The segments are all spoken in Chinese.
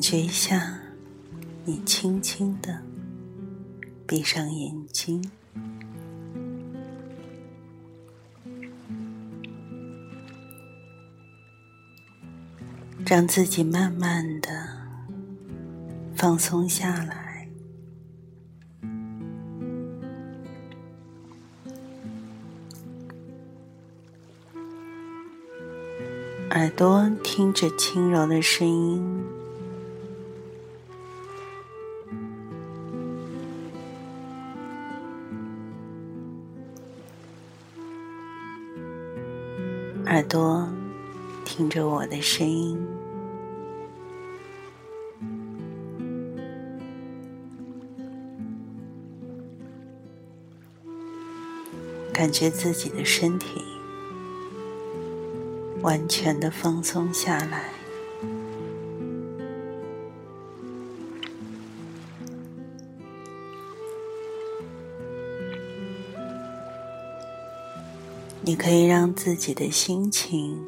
觉一下，你轻轻的闭上眼睛，让自己慢慢的放松下来。耳朵听着轻柔的声音，声音，感觉自己的身体。完全的放松下来，你可以让自己的心情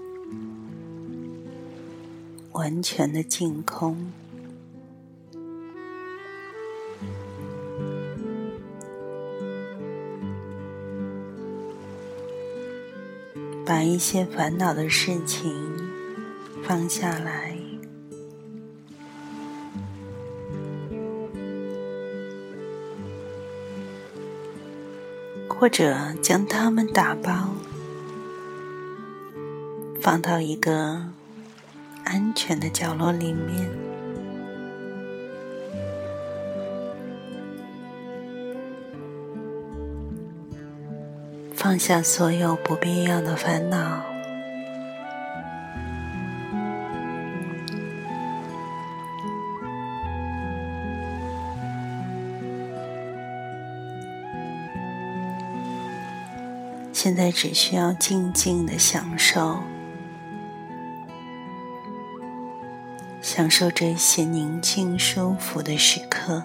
完全的净空。把一些烦恼的事情放下来，或者将它们打包，放到一个安全的角落里面。放下所有不必要的烦恼，现在只需要静静的享受，享受这些宁静舒服的时刻。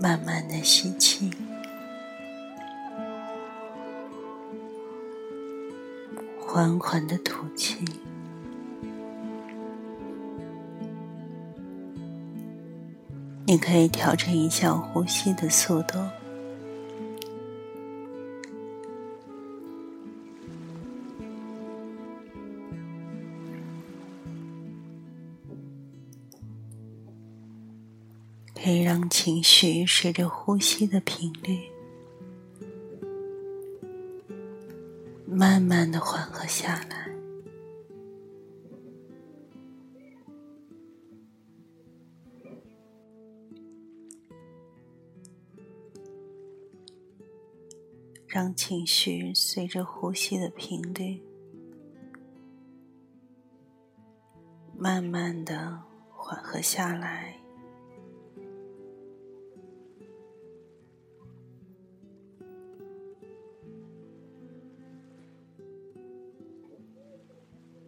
慢慢的吸气，缓缓的吐气。你可以调整一下呼吸的速度。情绪随着呼吸的频率，慢慢的缓和下来。让情绪随着呼吸的频率，慢慢的缓和下来。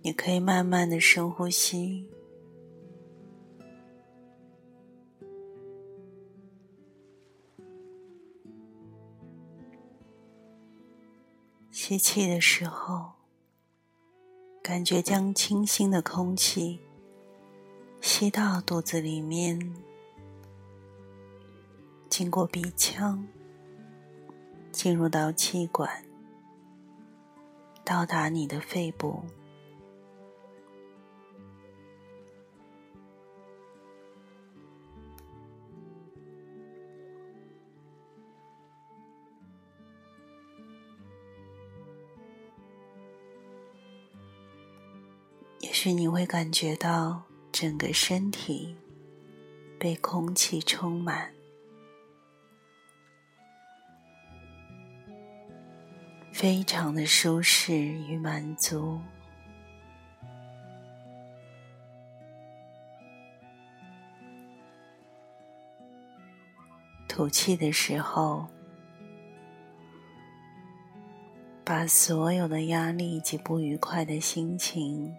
你可以慢慢的深呼吸，吸气的时候，感觉将清新的空气吸到肚子里面，经过鼻腔，进入到气管，到达你的肺部。是你会感觉到整个身体被空气充满，非常的舒适与满足。吐气的时候，把所有的压力及不愉快的心情。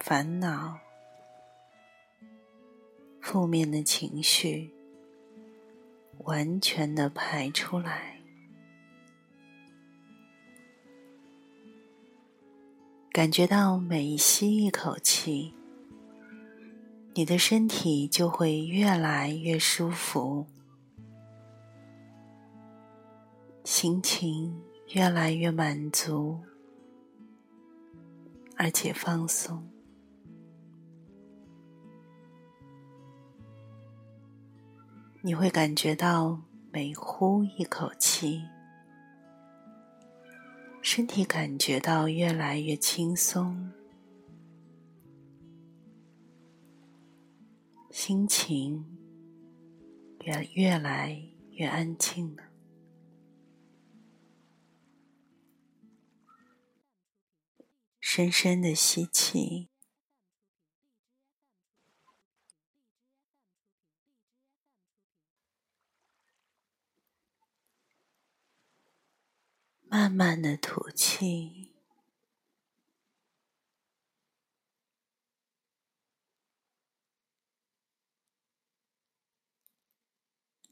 烦恼负面的情绪完全的排出来感觉到每吸一口气你的身体就会越来越舒服心情越来越满足而且放松。你会感觉到每呼一口气。身体感觉到越来越轻松，心情越越来越安静了。深深的吸气，慢慢的吐气，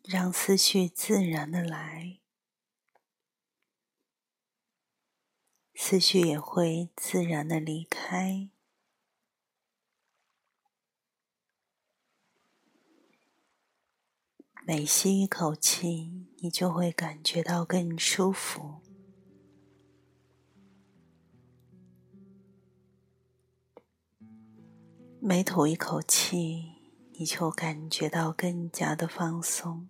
让思绪自然的来，思绪也会自然的离开。每吸一口气，你就会感觉到更舒服。每吐一口气，你就感觉到更加的放松。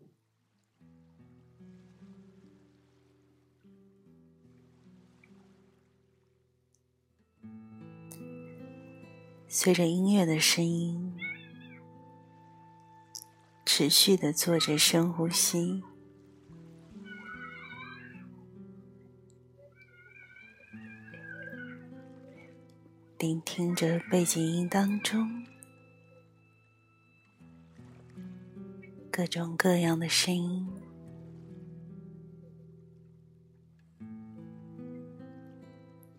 随着音乐的声音，持续的做着深呼吸。聆听着背景音当中各种各样的声音，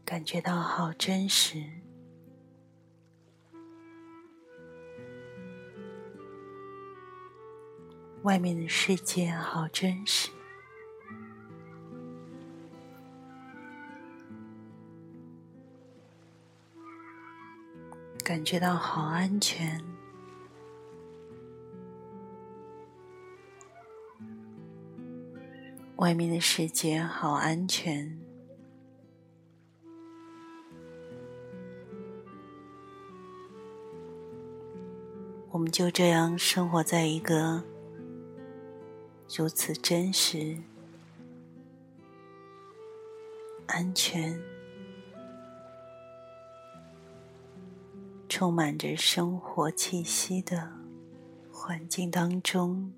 感觉到好真实。外面的世界好真实。感觉到好安全，外面的世界好安全，我们就这样生活在一个如此真实、安全。充满着生活气息的环境当中，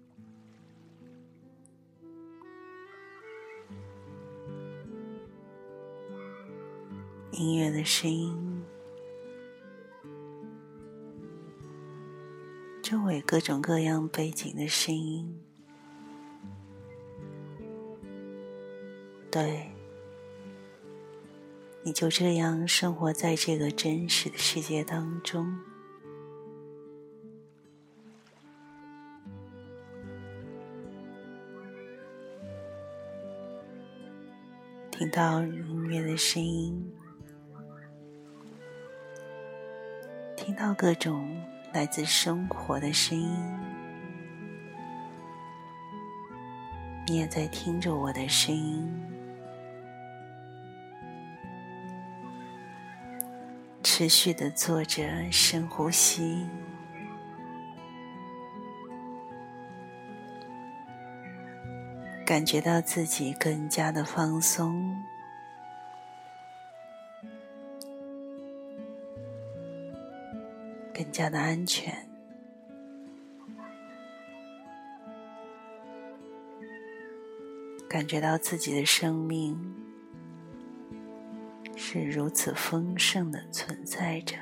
音乐的声音，周围各种各样背景的声音，对。你就这样生活在这个真实的世界当中，听到音乐的声音，听到各种来自生活的声音，你也在听着我的声音。持续的做着深呼吸，感觉到自己更加的放松，更加的安全，感觉到自己的生命。是如此丰盛的存在着。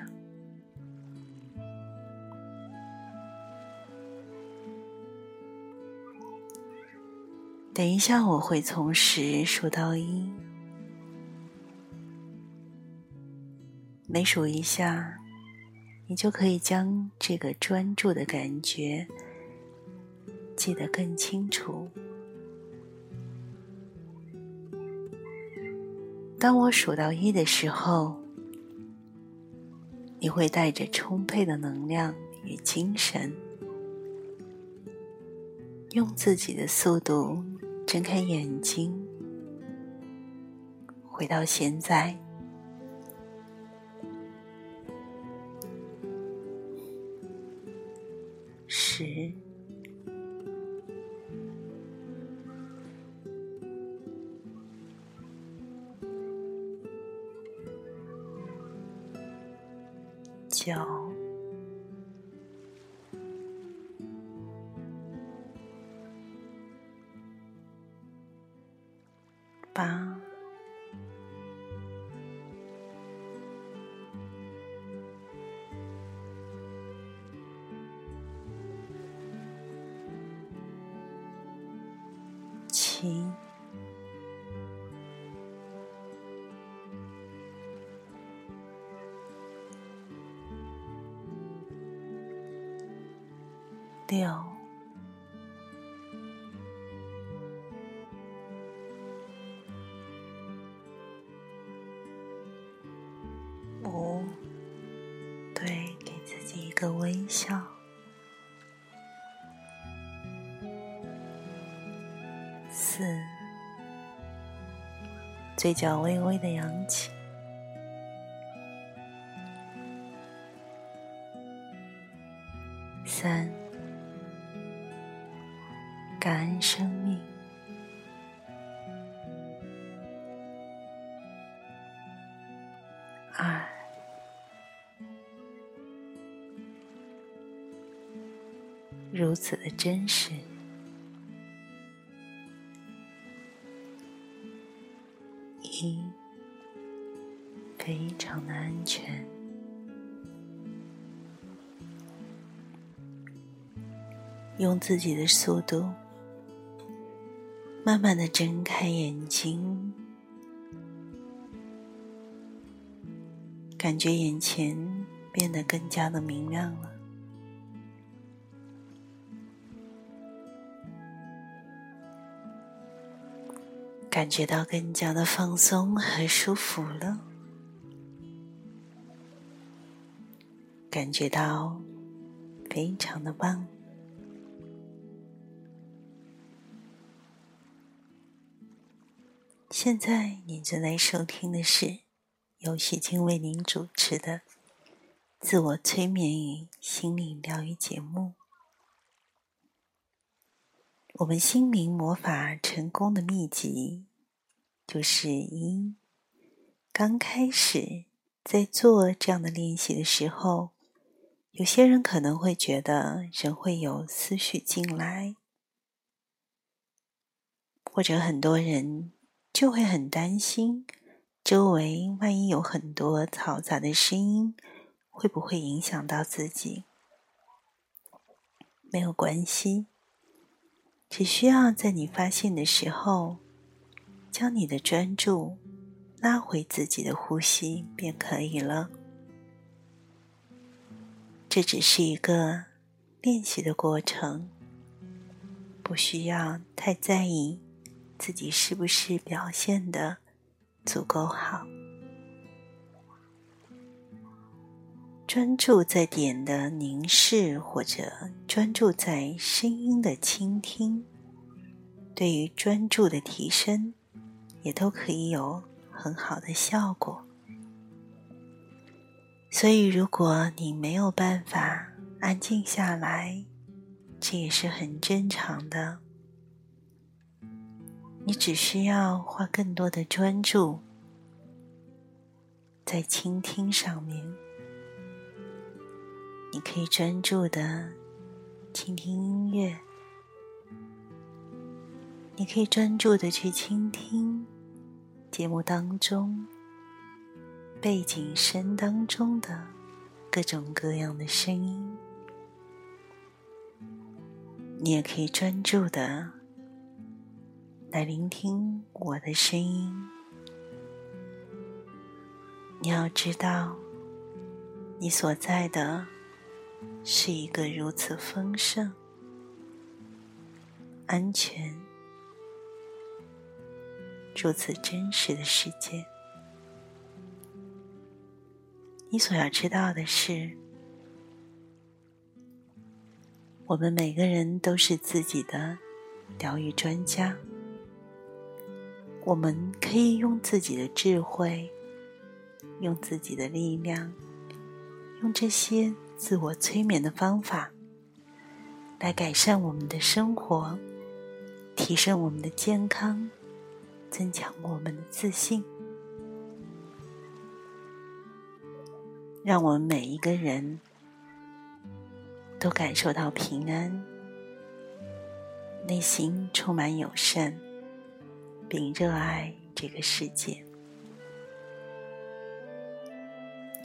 等一下，我会从十数到一，每数一下，你就可以将这个专注的感觉记得更清楚。当我数到一的时候，你会带着充沛的能量与精神，用自己的速度睁开眼睛，回到现在。七。六、五，对，给自己一个微笑。四，嘴角微微的扬起。三。感恩生命。二，如此的真实。一，非常的安全。用自己的速度。慢慢的睁开眼睛，感觉眼前变得更加的明亮了，感觉到更加的放松和舒服了，感觉到非常的棒。现在您正在收听的是由许静为您主持的自我催眠与心灵疗愈节目。我们心灵魔法成功的秘籍就是一刚开始在做这样的练习的时候，有些人可能会觉得人会有思绪进来，或者很多人。就会很担心，周围万一有很多嘈杂的声音，会不会影响到自己？没有关系，只需要在你发现的时候，将你的专注拉回自己的呼吸便可以了。这只是一个练习的过程，不需要太在意。自己是不是表现的足够好？专注在点的凝视，或者专注在声音的倾听，对于专注的提升，也都可以有很好的效果。所以，如果你没有办法安静下来，这也是很正常的。你只需要花更多的专注在倾听上面。你可以专注的倾听音乐，你可以专注的去倾听节目当中背景声当中的各种各样的声音。你也可以专注的。来聆听我的声音。你要知道，你所在的是一个如此丰盛、安全、如此真实的世界。你所要知道的是，我们每个人都是自己的疗愈专家。我们可以用自己的智慧，用自己的力量，用这些自我催眠的方法，来改善我们的生活，提升我们的健康，增强我们的自信。让我们每一个人都感受到平安，内心充满友善，并热爱这个世界。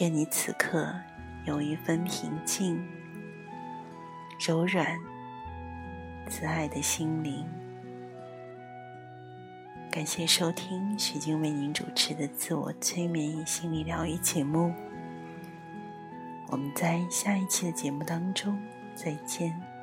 愿你此刻有一份平静、柔软、慈爱的心灵。感谢收听徐静为您主持的自我催眠与心理疗愈节目。我们在下一期的节目当中再见。